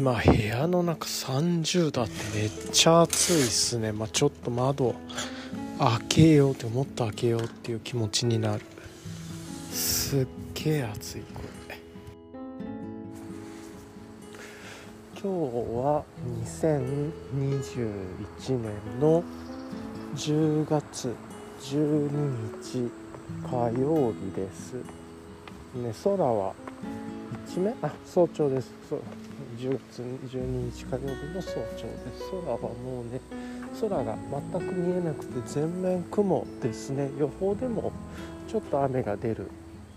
今部屋の中30度あってめっちゃ暑いっすね。まあ、ちょっと窓開けようってもっと開けようっていう気持ちになる。すっげえ暑いこれ。今日は2021年の10月12日火曜日です。ね空は一面？あ早朝です。そう。10月12日火曜日の早朝です。空はもうね空が全く見えなくて全面雲ですね。予報でもちょっと雨が出るっ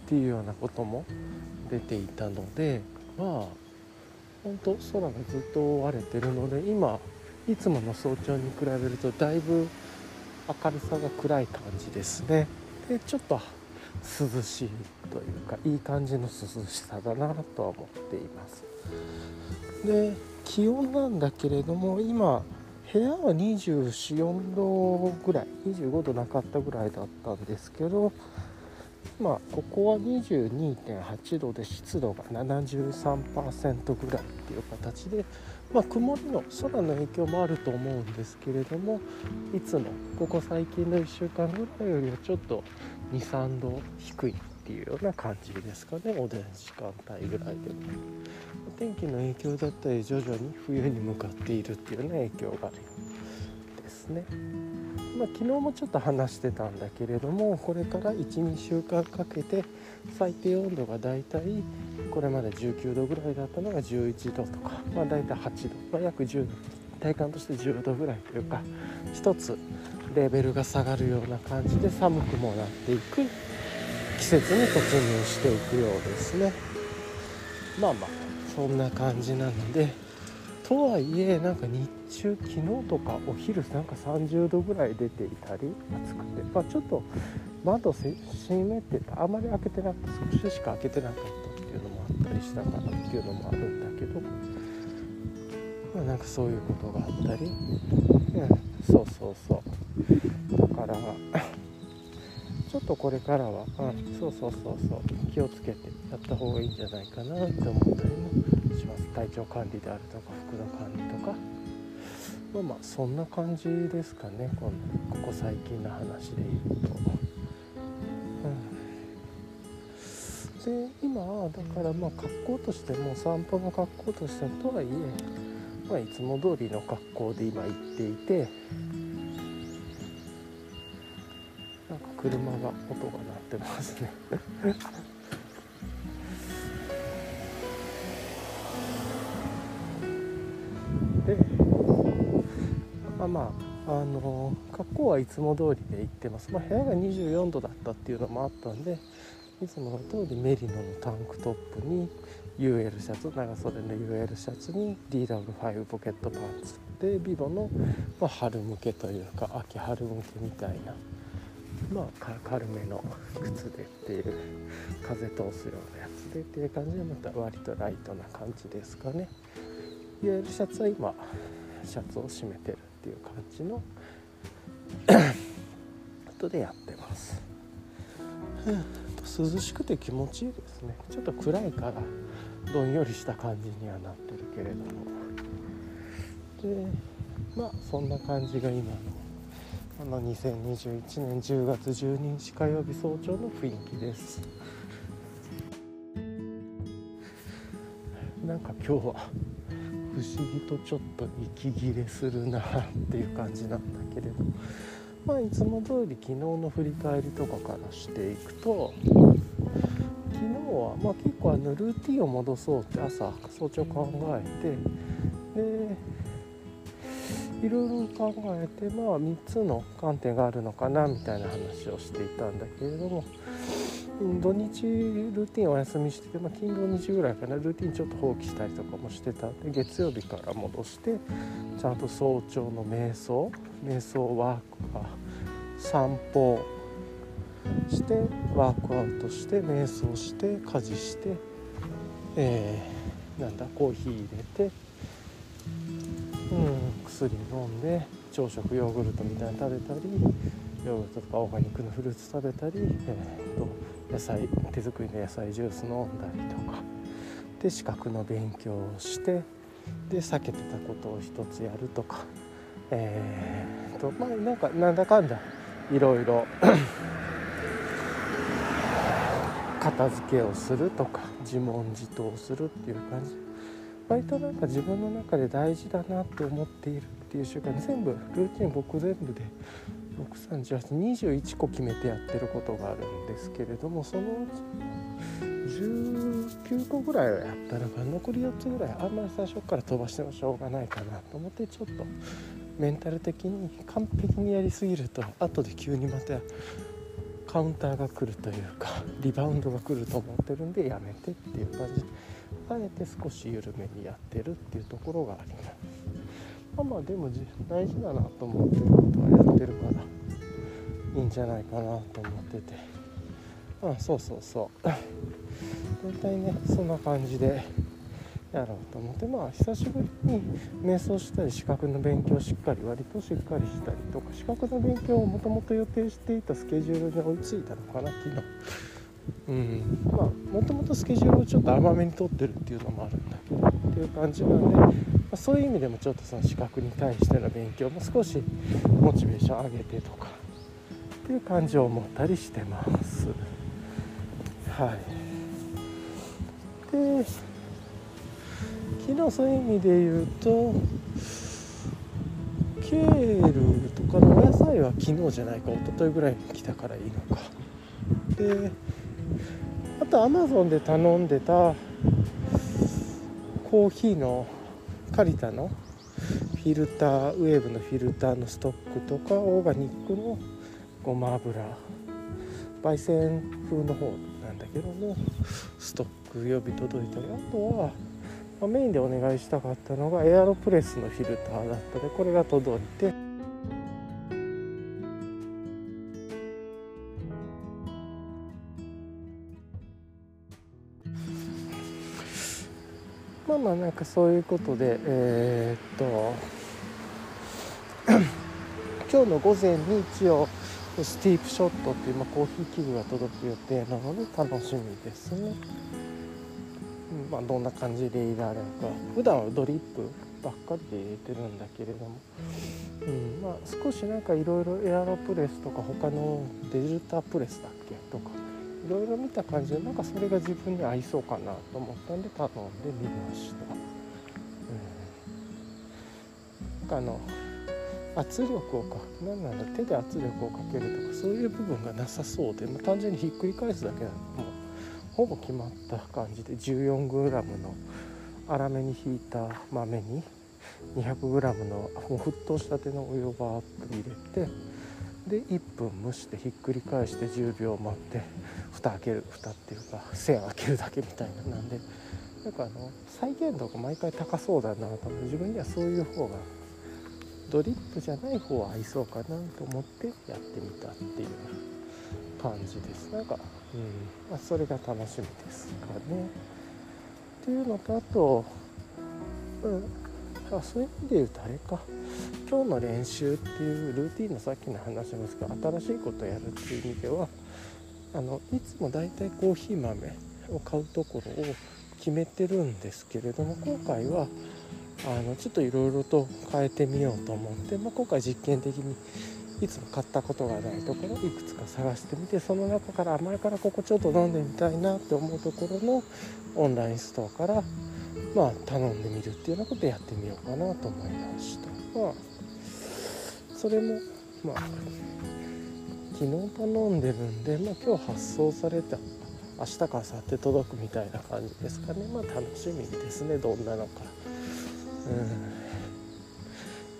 ていうようなことも出ていたのでまあ本当空がずっと覆われてるので今いつもの早朝に比べるとだいぶ明るさが暗い感じですね。でちょっと涼しいというかいい感じの涼しさだなとは思っています。で気温なんだけれども今部屋は244度ぐらい25度なかったぐらいだったんですけどまあここは22.8度で湿度が73%ぐらいっていう形で、まあ、曇りの空の影響もあると思うんですけれどもいつもここ最近の1週間ぐらいよりはちょっと23度低いっていうような感じですかねおでん時間帯ぐらいでも。天気の影響だったり徐々に冬に向かっているっていうような影響があるですね。まあ、昨日もちょっと話してたんだけれどもこれから12週間かけて最低温度がだいたいこれまで19度ぐらいだったのが11度とか、まあ、大体8度、まあ、約10度体感として10度ぐらいというか一つレベルが下がるような感じで寒くもなっていく季節に突入していくようですね。まあまあそんな感じなのでとはいえなんか日中昨日とかお昼なんか30度ぐらい出ていたり暑くて、まあ、ちょっと窓閉めてたあまり開けてなくて少ししか開けてなかったっていうのもあったりしたかなっていうのもあるんだけど、まあ、なんかそういうことがあったり、うん、そうそうそう。だからちょっとこれからは、うん、そうそうそうそう気をつけてやった方がいいんじゃないかなって思ったりもします。体調管理であるとか服の管理とか。まあまあそんな感じですかねこここ最近の話で言うと。うん、で今だからまあ格好としても散歩の格好としてとはいえ、まあ、いつも通りの格好で今行っていて車が音が鳴ってますね。でまあまああの格好はいつも通りで行ってます、まあ、部屋が24度だったっていうのもあったんでいつもの通りメリノのタンクトップに UL シャツ長袖の UL シャツに DW5 ポケットパンツ。でビボの、まあ、春向けというか秋春向けみたいな。まあ軽めの靴でっていう風通すようなやつでっていう感じでまた割とライトな感じですかね。いわゆるシャツは今シャツを締めてるっていう感じのことでやってます、涼しくて気持ちいいですね。ちょっと暗いからどんよりした感じにはなってるけれども。でまあそんな感じが今のこの2021年10月12日火曜日早朝の雰囲気です。なんか今日は不思議とちょっと息切れするなっていう感じなんだけれど。まあいつも通り昨日の振り返りとかからしていくと昨日はまあ結構あのルーティンを戻そうって朝早朝考えてでいろいろ考えてまあ3つの観点があるのかなみたいな話をしていたんだけれども土日ルーティンお休みしてて、まあ、金土日ぐらいかな。ルーティンちょっと放棄したりとかもしてたんで月曜日から戻してちゃんと早朝の瞑想瞑想ワークは散歩してワークアウトして瞑想して家事して、えー、なんだコーヒー入れてうん。薬飲んで朝食ヨーグルトみたいなの食べたりヨーグルトとかオーガニックのフルーツ食べたり、えーと、野菜手作りの野菜ジュース飲んだりとか。で資格の勉強をしてで避けてたことを一つやるとか。えー、とまあなんかなんだかんだいろいろ片付けをするとか自問自答するっていう感じ。割となんか自分の中で大事だなって思っているっていう習慣全部ルーティン僕全部で631821個決めてやってることがあるんですけれどもそのうち19個ぐらいはやったのが残り4つぐらいあんまり最初から飛ばしてもしょうがないかなと思ってちょっとメンタル的に完璧にやりすぎると後で急にまたカウンターが来るというかリバウンドが来ると思ってるんでやめてっていう感じ。であえて少し緩めにやってるっていうところがあります。まあまあでも大事だなと思ってることはやってるからいいんじゃないかなと思ってて。あそうそうそう。大体ねそんな感じでやろうと思って。まあ久しぶりに瞑想したり資格の勉強しっかり割としっかりしたりとか。資格の勉強をもともと予定していたスケジュールに追いついたのかな昨日。うん。まあもともとスケジュールをちょっと甘めに取ってるっていうのもあるんだけどっていう感じなんで、まあ、そういう意味でもちょっとその資格に対しての勉強も少しモチベーション上げてとかっていう感じを思ったりしてます。はい。で昨日そういう意味で言うとケールとかのお野菜は昨日じゃないか一昨日ぐらいに来たからいいのか。でとアマゾンで頼んでたコーヒーのカリタのフィルターウェーブのフィルターのストックとかオーガニックのごま油。焙煎風の方なんだけどもストック予備届いたり。あとはまあ、メインでお願いしたかったのがエアロプレスのフィルターだったでこれが届いてなんかそういうことでえー、っと 今日の午前に一応スティープショットっていう、まあ、コーヒー器具が届く予定なので楽しみですね。まあ、どんな感じで入れられるか普段はドリップばっかりで入れてるんだけれども、うんまあ、少しなんかいろいろエアロプレスとか他のデジタプレスだっけとかいろいろ見た感じでなんかそれが自分に合いそうかなと思ったんで頼んでみました。かの圧力をか何なんだ手で圧力をかけるとかそういう部分がなさそうで、まあ、単純にひっくり返すだけだともほぼ決まった感じで 14g の粗めにひいた豆に 200g のもう沸騰したてのお湯をバーッと入れてで1分蒸してひっくり返して10秒待って蓋開ける蓋っていうか線開けるだけみたいななんでなんかあの再現度が毎回高そうだなと思って自分にはそういう方がドリップじゃない方は合いそうかなと思ってやってみたっていう感じです。なんか、うん。まあ、それが楽しみですかね。っていうのとあと、うん、あそういう意味で言うとあれか。今日の練習っていうルーティンのさっきの話ですけど新しいことをやるっていう意味ではあのいつもだいたいコーヒー豆を買うところを決めてるんですけれども今回はあのちょっといろいろと変えてみようと思って、まあ、今回実験的にいつも買ったことがないところいくつか探してみてその中から前からここちょっと飲んでみたいなって思うところのオンラインストアからまあ頼んでみるっていうようなことやってみようかなと思いました。まあそれもまあ昨日頼んでるんで、まあ、今日発送された明日か明後日届くみたいな感じですかね。まあ楽しみですねどんなのか。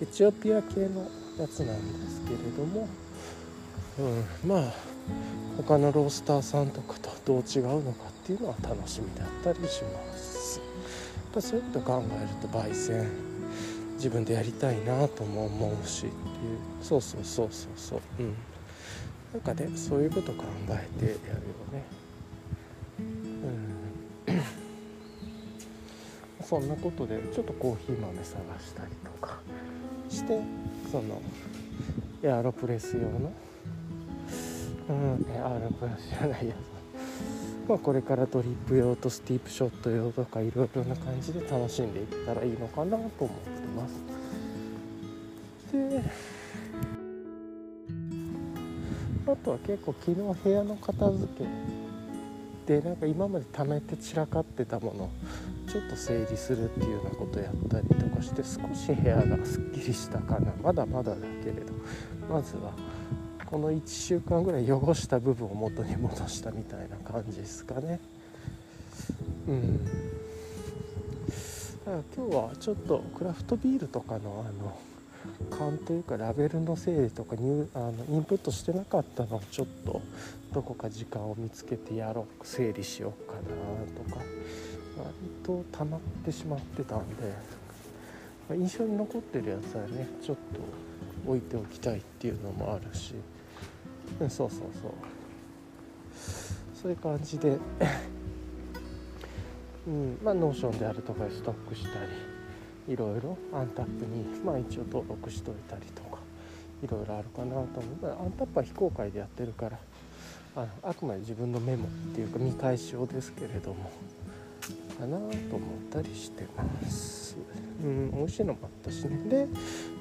エチオピア系のやつなんですけれども、うん、まあ他のロースターさんとかとどう違うのかっていうのは楽しみだったりします。やっぱそういうこと考えると焙煎自分でやりたいなとも思うしっていう。そうそうそうそうそう。うん。なんかねそういうこと考えてやるよね。そんなことでちょっとコーヒー豆探したりとかしてそのエアロプレス用のうんエアロプレスじゃないや。つまあ、これからドリップ用とスティープショット用とかいろいろな感じで楽しんでいけたらいいのかなと思ってます。であとは結構昨日部屋の片付けでなんか今まで貯めて散らかってたものちょっと整理するっていうようなことやったりとかして少し部屋がすっきりしたかな。まだまだだけれどまずはこの1週間ぐらい汚した部分を元に戻したみたいな感じですかね。うん。だから今日はちょっとクラフトビールとかのあの勘というかラベルの整理とか入あのインプットしてなかったのをちょっとどこか時間を見つけてやろう整理しようかなとか。割と溜まってしまってたんで、ま、印象に残ってるやつはねちょっと置いておきたいっていうのもあるし。うん、そうそうそう。そういう感じで。うんまあ Notion であるとかストックしたりいろいろ Untappd にまあ一応登録しといたりとかいろいろあるかなと思う、まあ、 Untappd は非公開でやってるからあのあくまで自分のメモっていうか見返し用ですけれども。かなと思ったりしてます。うん、美味しいのもあったしねで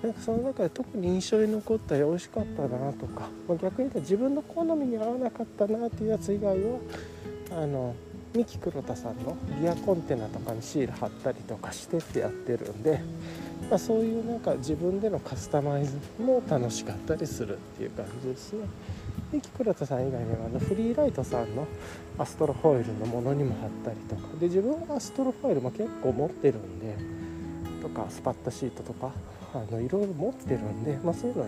なんかその中で特に印象に残ったり美味しかったなとか、まあ、逆に言うと自分の好みに合わなかったなっていうやつ以外はあの三木黒田さんのギアコンテナとかにシール貼ったりとかしてってやってるんで、まあ、そういうなんか自分でのカスタマイズも楽しかったりするっていう感じですね。三木黒田さん以外にはあのフリーライトさんのアストロフォイルのものにも貼ったりとか。で自分はアストロフォイルも結構持ってるんでとかスパッタシートとかあのいろいろ持ってるんで、まあ、そういうの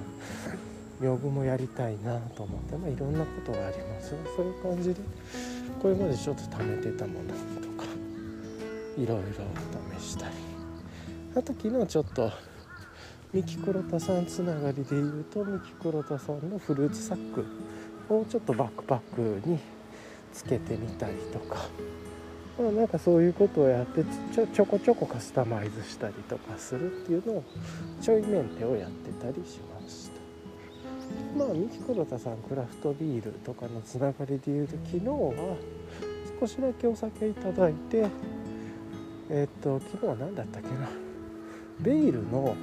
屏風もやりたいなと思って、まあ、いろんなことがあります。そういう感じでこれまでちょっと貯めてたものとかいろいろ試したり。あと昨日ちょっと三木黒田さんつながりで言うと三木黒田さんのフルーツサック。をちょっとバックパックにつけてみたりとか。まあ、なんかそういうことをやってちょちょこちょこカスタマイズしたりとかするっていうのをちょいメンテをやってたりしました。まあ三木黒田さんクラフトビールとかのつながりでいうと昨日は少しだけお酒いただいてえっと昨日は何だったっけな。ベイルの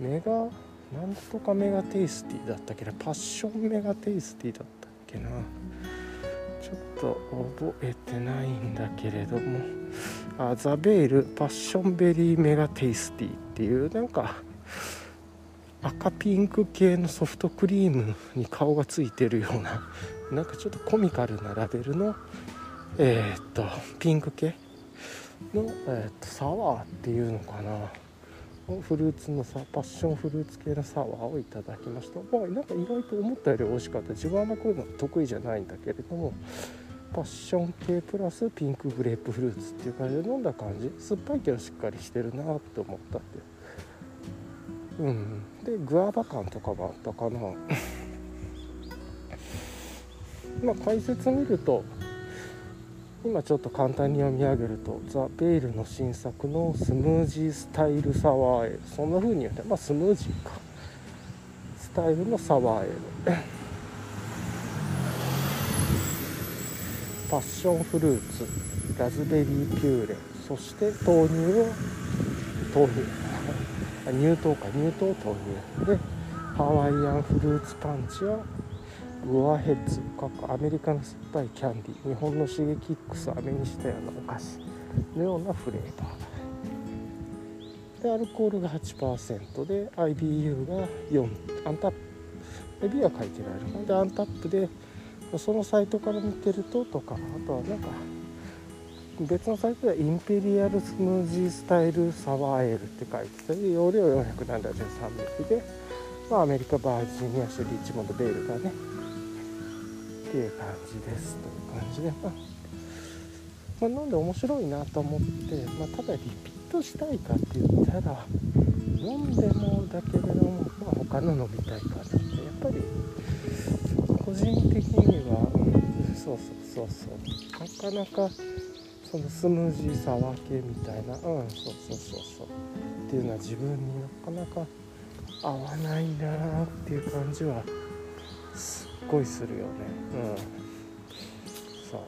メガなんとかメガテイスティだったっけなパッションメガテイスティだったっけな。ちょっと覚えてないんだけれども。あザ・ベールパッションベリーメガテイスティっていうなんか赤ピンク系のソフトクリームに顔がついてるようななんかちょっとコミカルなラベルのえー、っとピンク系の、えー、っとサワーっていうのかな。フルーツのさパッションフルーツ系のサワーをいただきました。まあなんか意外と思ったより美味しかった。自分はあんまこういうの得意じゃないんだけれどもパッション系プラスピンクグレープフルーツっていう感じで飲んだ感じ。酸っぱいけどしっかりしてるなって思ったって。うん。でグアバ感とかもあったかな。まあ解説見ると今ちょっと簡単に読み上げると The Veil の新作のスムージースタイルサワーエールそんな風に言うてまあスムージーか。スタイルのサワーエールパッションフルーツ。ラズベリーピューレ。そして豆乳を豆乳。乳糖か。乳糖豆乳。でハワイアンフルーツパンチはグアヘッズアメリカの酸っぱいキャンディ日本のシゲキックスを飴にしたようなお菓子。のようなフレーバー。でアルコールが8%で IBU が4アンタップ IBU は書いてないのでアンタップでそのサイトから見てるととかあとはなんか別のサイトではインペリアルスムージースタイルサワーエールって書いてたり容量473ミリで、まあ、アメリカバージニア州リッチモンドベールがねっていう感じですという感じで、まあ、まあ、飲んで面白いなと思って、まあ、ただリピートしたいかって言ったら飲んでもだけれども、まあ、他の飲みたいかなってやっぱり個人的には、うん、そうそうそうそうなかなかそのスムージーサワー系みたいなうんそうそうそうそうっていうのは自分になかなか合わないなっていう感じはすごいするよね。うん。さ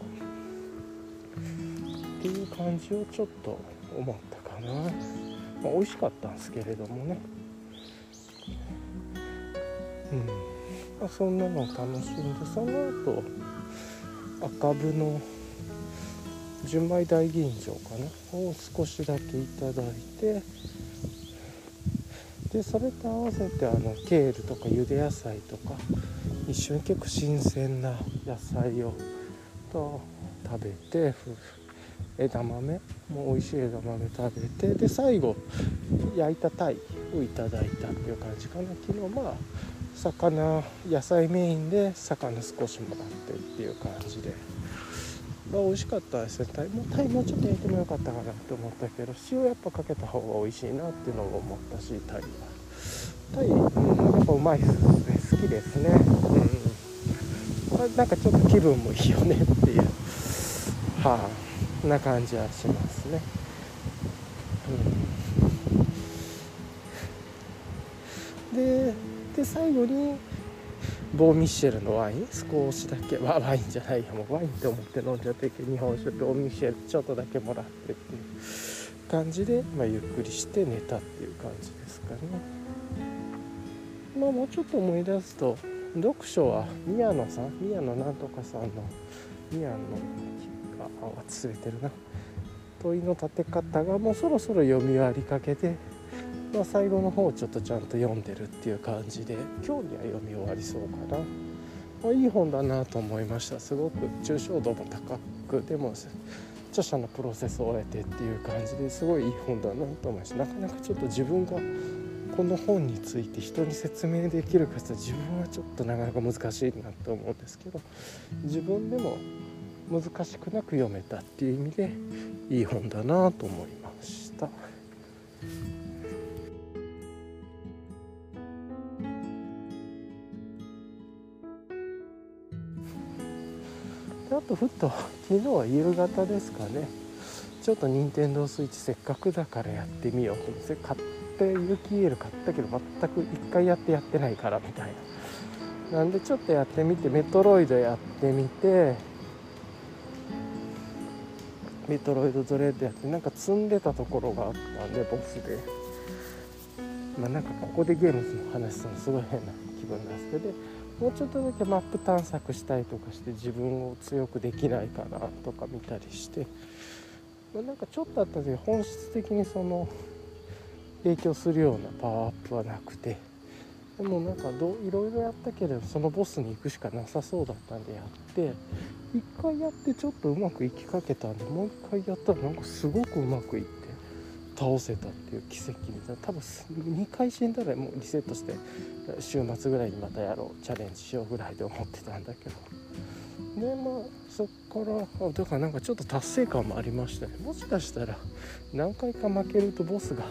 っていう感じをちょっと思ったかな、まあ、美味しかったんですけれどもね。うん、まあ、そんなのを楽しんでその後赤部の純米大吟醸かな。を少しだけいただいて。でそれと合わせてあのケールとかゆで野菜とか一緒に結構新鮮な野菜をと食べて枝豆も美味しい枝豆食べてで最後焼いた鯛をいただいたっていう感じかな。昨日まあ魚野菜メインで魚少しもらってっていう感じで、まあ、美味しかったですね。鯛も鯛もちょっと焼いてもよかったかなって思ったけど塩やっぱかけた方が美味しいなっていうのを思ったし鯛は。鯛、うん、やっぱうまいですね。好きですね。なんかちょっと気分もいいよねっていう。はあな感じはしますね。うん。でで最後にボーミッシェルのワイン？少しだけワワインじゃないやもうワインって思って飲んじゃって日本酒ボーミッシェルちょっとだけもらってっていう感じで、まあ、ゆっくりして寝たっていう感じですかね。まあもうちょっと思い出すと読書は宮野さん？宮野なんとかさんの？宮野あ忘れてるな。問いの立て方がもうそろそろ読み終わりかけてまあ、最後の方ちょっとちゃんと読んでるっていう感じで今日には読み終わりそうかな、まあ、いい本だなと思いました。すごく。抽象度も高くでも著者のプロセスを終えてっていう感じですごいいい本だなと思いました。なかなかちょっと自分がこの本について人に説明できるかって自分はちょっとなかなか難しいなと思うんですけど自分でも難しくなく読めたっていう意味でいい本だなと思いました。あとふっと昨日は夕方ですかねちょっと任天堂スイッチせっかくだからやってみようと思って買ってユキエル買ったけど全く1回やってやってないからみたいな。なんでちょっとやってみてメトロイドやってみてメトロイドドレッドやってなんか積んでたところがあったんでボスで。まあなんかここでゲームの話するのすごい変な気分なんですけどもうちょっとだけマップ探索したりとかして自分を強くできないかなとか見たりして、まあ、なんかちょっとあったんですけど本質的にその影響するようなパワーアップはなくてでもなんかどいろいろやったけれどそのボスに行くしかなさそうだったんでやって1回やってちょっとうまくいきかけたんでもう1回やったらなんかすごくうまくいって。倒せたっていう奇跡みたいな多分2回死んだらもうリセットして週末ぐらいにまたやろうチャレンジしようぐらいで思ってたんだけどでまあそっからだからなんかちょっと達成感もありましたねもしかしたら何回か負けるとボスが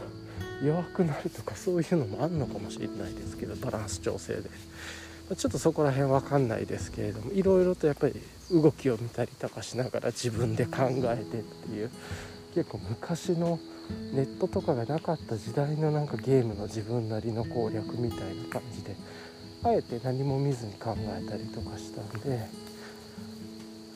弱くなるとかそういうのもあんのかもしれないですけどバランス調整で。ちょっとそこら辺分かんないですけれどもいろいろとやっぱり動きを見たりとかしながら自分で考えてっていう結構昔のネットとかがなかった時代のなんかゲームの自分なりの攻略みたいな感じであえて何も見ずに考えたりとかしたんで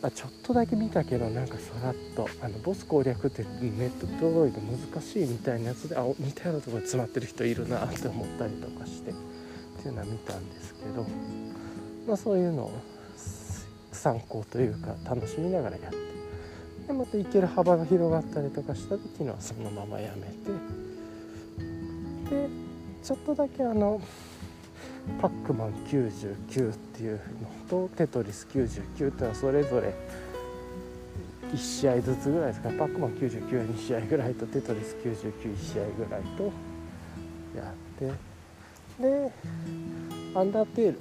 あちょっとだけ見たけどなんかさらっとあのボス攻略ってネットドロイド難しいみたいなやつであ似たようなところに詰まってる人いるなって思ったりとかしてっていうのは見たんですけどまあそういうのを参考というか楽しみながらやってでまた行ける幅が広がったりとかした時にはそのままやめてでちょっとだけあのパックマン99っていうのとテトリス99っていうのはそれぞれ1試合ずつぐらいですか。パックマン992試合ぐらいとテトリス991試合ぐらいとやって。でアンダーテール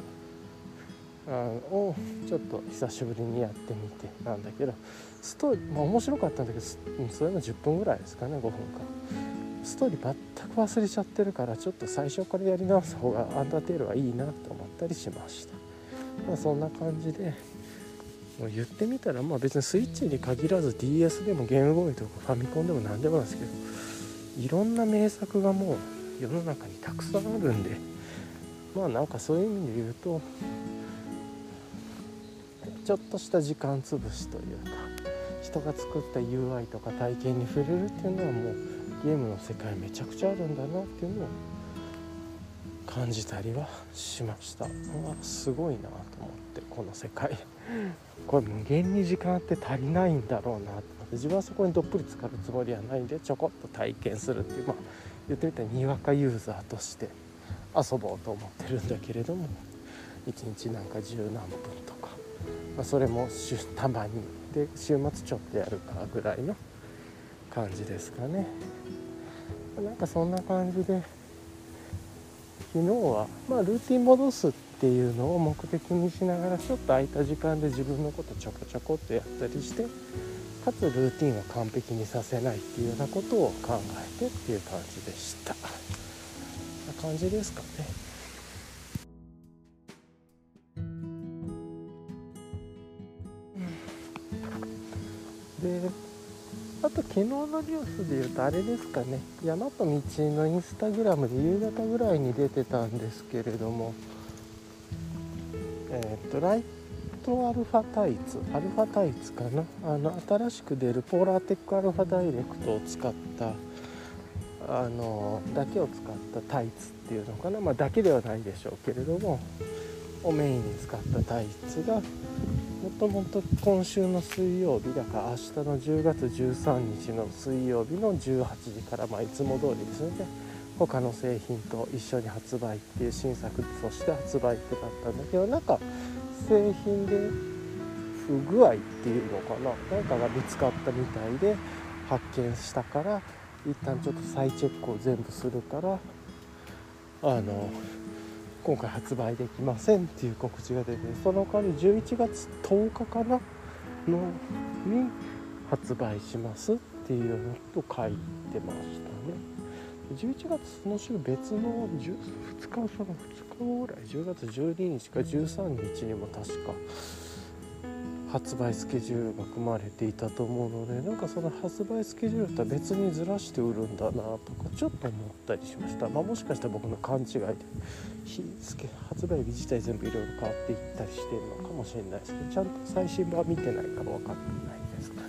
をちょっと久しぶりにやってみてなんだけどストーリー、まあ、面白かったんだけどそれも10分ぐらいですかね5分かストーリー全く忘れちゃってるからちょっと最初からやり直す方がアンダーテールはいいなと思ったりしました。まあそんな感じでもう言ってみたらまあ別にスイッチに限らず DS でもゲームボーイとかファミコンでも何でもなんですけどいろんな名作がもう世の中にたくさんあるんでまあなんかそういう意味で言うとちょっとした時間つぶしというか人が作った UI とか体験に触れるっていうのはもうゲームの世界めちゃくちゃあるんだなっていうのを感じたりはしました。うわすごいなと思ってこの世界。これ無限に時間って足りないんだろうなと思って自分はそこにどっぷり浸かるつもりはないんでちょこっと体験するっていうまあ言ってみたらにわかユーザーとして遊ぼうと思ってるんだけれども1日なんか十何分とか、まあ、それもたまにで週末ちょっとやるかぐらいの感じですかね。なんかそんな感じで昨日はまあルーティン戻すっていうのを目的にしながらちょっと空いた時間で自分のことちょこちょこっとやったりしてかつルーティンを完璧にさせないっていうようなことを考えてっていう感じでした。な感じですかね。であと昨日のニュースで言うとあれですかね。山と道のインスタグラムで夕方ぐらいに出てたんですけれども。えっ、ー、とライトアルファタイツ。アルファタイツかな。あの新しく出るポーラーテックアルファダイレクトを使ったあのだけを使ったタイツっていうのかな、まあ、だけではないでしょうけれども。をメインに使ったタイツがもともと今週の水曜日だから明日の10月13日の水曜日の18時から、まあ、いつも通りですね他の製品と一緒に発売っていう新作として発売ってだったんだけどなんか製品で不具合っていうのかな何かが見つかったみたいで発見したから一旦ちょっと再チェックを全部するからあの今回発売できませんっていう告知が出てその代わり11月10日かなのに発売しますっていうのと書いてましたね。11月その週別の2日その2日ぐらい10月12日か13日にも確か発売スケジュールが組まれていたと思うのでなんかその発売スケジュールとは別にずらして売るんだなとかちょっと思ったりしました、まあ、もしかしたら僕の勘違いで日付発売日自体全部いろいろ変わっていったりしてるのかもしれないですけどちゃんと最新版見てないかも分かってないですから、ま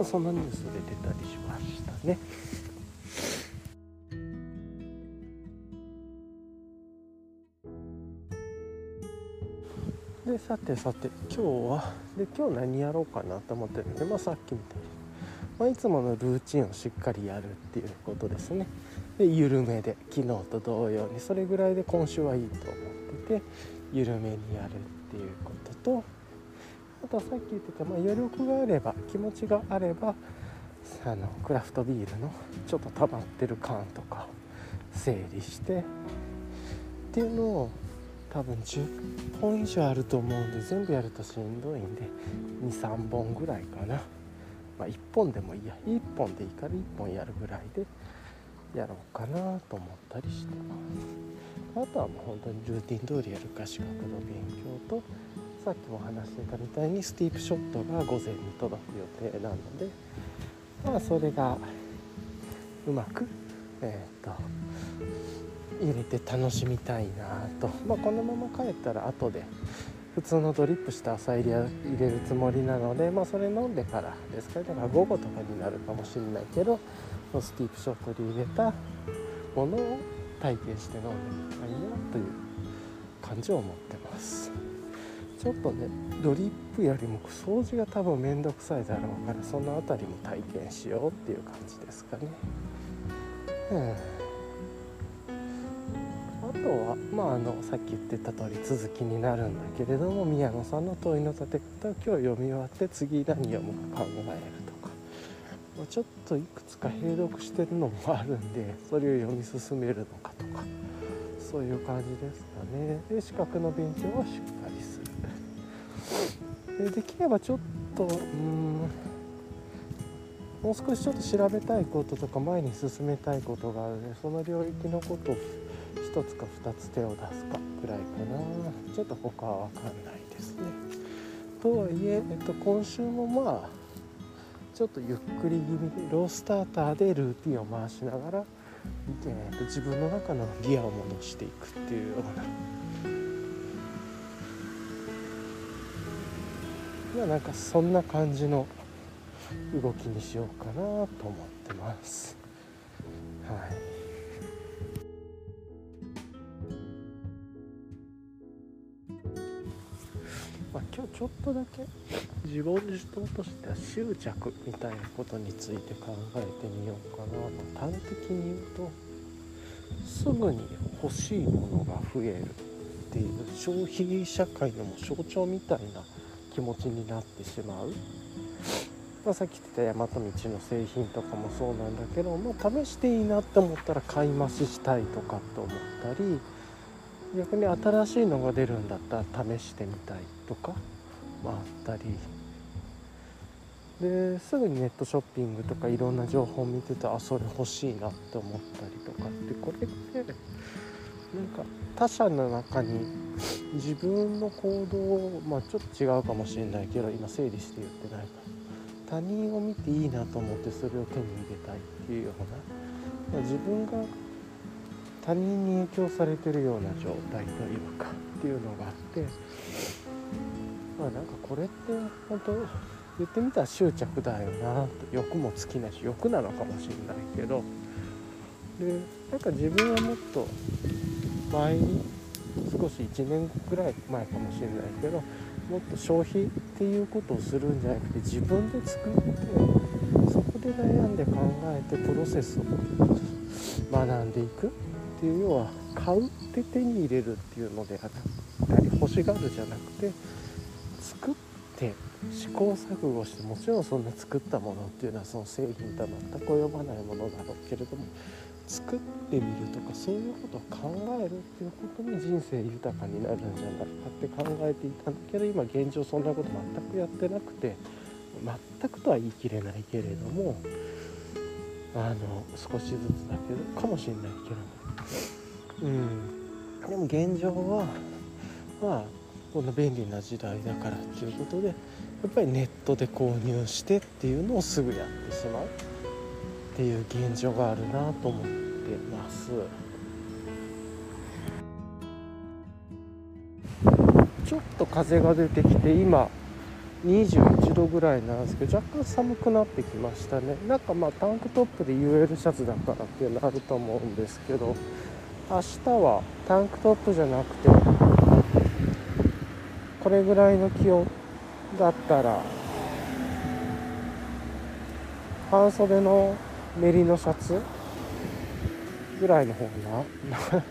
あ、そんなニュースで出たりしましたね。でさてさて今日はで今日何やろうかなと思ってるんで、まあ、さっきみたいに、まあ、いつものルーチンをしっかりやるっていうことですね。で緩めで昨日と同様にそれぐらいで今週はいいと思ってて緩めにやるっていうこととあとさっき言ってた、まあ、余力があれば気持ちがあればあのクラフトビールのちょっと溜まってる缶とかを整理してっていうのを多分10本以上あると思うんで全部やるとしんどいんで23本ぐらいかな、まあ、1本でもいいや。1本でいいから1本やるぐらいでやろうかなと思ったりしてます。あとはもう本当にルーティン通りやるか資格の勉強とさっきも話してたみたいにスティープショットが午前に届く予定なのでまあそれがうまくえっ、ー、と入れて楽しみたいなと、まあ、このまま帰ったら後で普通のドリップした朝入り入れるつもりなので、まあ、それ飲んでからですかね。だから午後とかになるかもしれないけどスティープショットで入れたものを体験して飲んでみたいなという感じを思ってます。ちょっとねドリップよりも掃除が多分面倒くさいだろうからその辺りも体験しようっていう感じですかね。うん。とは、まあ、あのさっき言ってた通り続きになるんだけれども宮野さんの問いの立て方を今日読み終わって次何読むか考えるとか、まあ、ちょっといくつか併読してるのもあるんでそれを読み進めるのかとかそういう感じですかね。で資格の勉強はしっかりする。でできればちょっとうんもう少しちょっと調べたいこととか前に進めたいことがあるのでその領域のことを1つか2つ手を出すかくらいかな。ちょっと他は分かんないですね。とはいえ、えっと、今週もまあちょっとゆっくり気味でロースターターでルーティンを回しながら、えっと、自分の中のギアを戻していくっていうような。まあなんかそんな感じの動きにしようかなと思ってます。はい。まあ、今日ちょっとだけ。自問自答としては執着みたいなことについて考えてみようかなと。端的に言うとすぐに欲しいものが増えるっていう消費社会のも象徴みたいな気持ちになってしまう、まあ、さっき言ってた大和道の製品とかもそうなんだけど、まあ、試していいなって思ったら買い増ししたいとかって思ったり逆に新しいのが出るんだったら試してみたいとかもあったりですぐにネットショッピングとかいろんな情報を見ててあそれ欲しいなって思ったりとかってこれってなんか他者の中に自分の行動をまあちょっと違うかもしれないけど今整理して言ってないか。ら他人を見ていいなと思ってそれを手に入れたいっていうような、まあ、自分が他人に影響されてるような状態というかっていうのがあってまあなんかこれって本当言ってみたら執着だよなと欲も尽きないし欲なのかもしれないけどでなんか自分はもっと前に少し1年ぐらい前かもしれないけどもっと消費っていうことをするんじゃなくて自分で作ってそこで悩んで考えてプロセスを学んでいくっていう要は買うって手に入れるっていうのであったり欲しがるじゃなくて作って試行錯誤してもちろんそんな作ったものっていうのはその製品とは全く及ばないものだろうけれども作ってみるとかそういうことを考えるっていうことに人生豊かになるんじゃないかって考えていたんだけど今現状そんなこと全くやってなくて全くとは言い切れないけれどもあの少しずつだけどかもしれないけれども。うん。でも現状はまあこんな便利な時代だからっていうことでやっぱりネットで購入してっていうのをすぐやってしまうっていう現状があるなと思ってます。ちょっと風が出てきて今21度ぐらいなんですけど若干寒くなってきましたね。なんかまあタンクトップで UL シャツだからっていうのあると思うんですけど明日はタンクトップじゃなくてこれぐらいの気温だったら半袖のメリのシャツぐらいの方が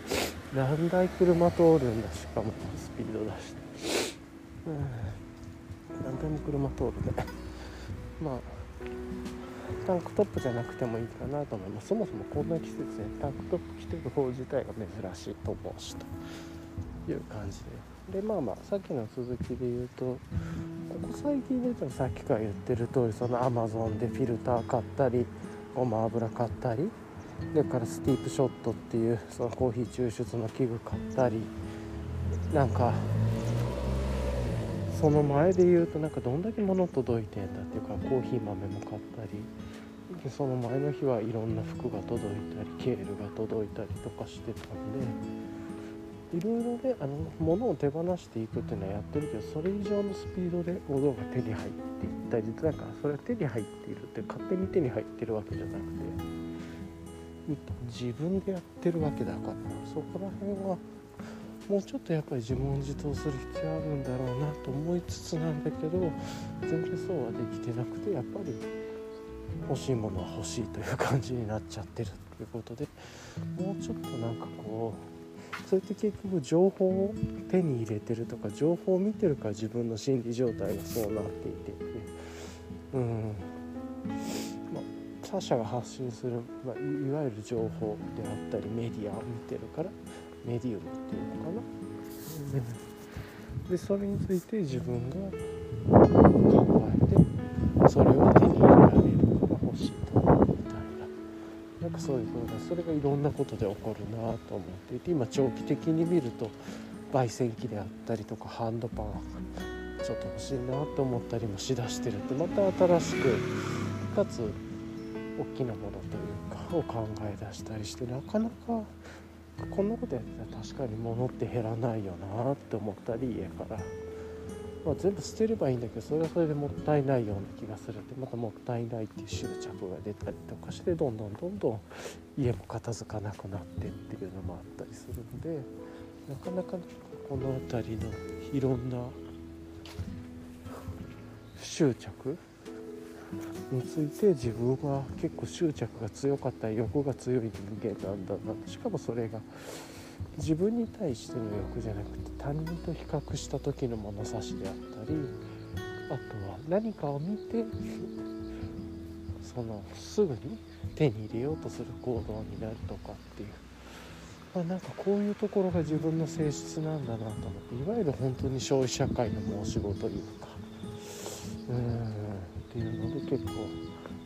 何台車通るんだしかもスピード出して、うん、何台も車通るね。まあタンクトップじゃなくてもいいかなと思います。そもそもこんな季節でタンクトップ着てる方自体が珍しいと思うしという感じで。でまあまあさっきの続きで言うとここ最近で言うとさっきから言ってる通りそのアマゾンでフィルター買ったりごま油買ったりそれからスティープショットっていうそのコーヒー抽出の器具買ったりなんかその前で言うとなんかどんだけ物届いてんだっていうかコーヒー豆も買ったりでその前の日はいろんな服が届いたりケールが届いたりとかしてたんでいろいろねあの物を手放していくっていうのはやってるけどそれ以上のスピードで物が手に入っていったりなんかそれは手に入っているって勝手に手に入ってるわけじゃなくて自分でやってるわけだからそこら辺はもうちょっとやっぱり自問自答する必要あるんだろうなと思いつつなんだけど全然そうはできてなくてやっぱり欲しいものは欲しいという感じになっちゃってるっていうことでもうちょっとなんかこうそれって結局情報を手に入れてるとか情報を見てるから自分の心理状態がそうなっていてうん。まあ他者が発信する、まあ、いわゆる情報であったりメディアを見てるからメディウムっていうのかな。うんでそれについて自分が考えてそれを手に入れられるのが欲しいとみたいななんかそういう風なそれがいろんなことで起こるなと思っていて今長期的に見ると焙煎機であったりとかハンドパンちょっと欲しいなと思ったりもしだしてるってまた新しくかつ大きなものというかを考え出したりしてなかなかこんなことやってたら確かに物って減らないよなって思ったり家から。まあ、全部捨てればいいんだけどそれはそれでもったいないような気がするんでまたもったいないっていう執着が出たりとかしてどんどんどんどん家も片付かなくなってっていうのもあったりするんでなかなかこの辺りのいろんな執着について自分は結構執着が強かった欲が強い人間なんだな。しかもそれが自分に対しての欲じゃなくて他人と比較した時の物差しであったりあとは何かを見てそのすぐに手に入れようとする行動になるとかっていう、まあ、なんかこういうところが自分の性質なんだなと思っていわゆる本当に消費社会の申し子というか。うん。っていうので結構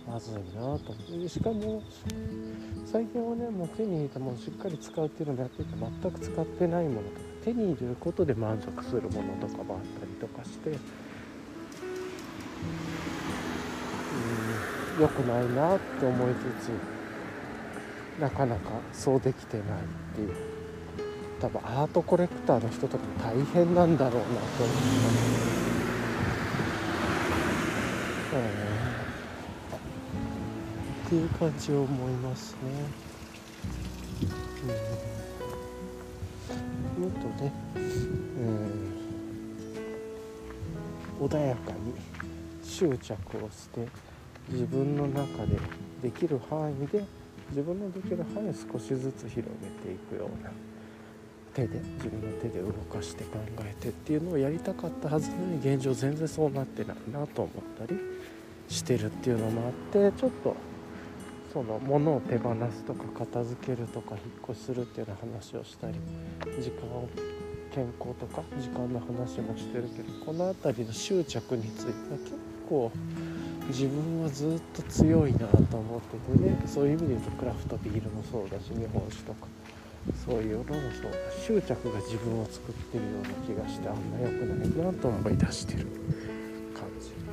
まずいなと思しかも最近はねもう手に入れたものをしっかり使うっていうのをやってて全く使ってないものとか手に入れることで満足するものとかもあったりとかして。うん良くないなって思いつつなかなかそうできてないっていう。多分アートコレクターの人とか大変なんだろうなと思って。っていう感じを思いますね。うん、もっとね、うん、穏やかに執着をして自分の中でできる範囲で自分のできる範囲を少しずつ広げていくような手で自分の手で動かして考えてっていうのをやりたかったはずなのに現状全然そうなってないなと思ったりしてるっていうのもあってちょっとその物を手放すとか片付けるとか引っ越しするっていうような話をしたり時間を健康とか時間の話もしてるけどこの辺りの執着については結構自分はずっと強いなと思っててねそういう意味で言うとクラフトビールもそうだし日本酒とかそういうのもそう執着が自分を作ってるような気がしてあんま良くないなと思い出してる感じ。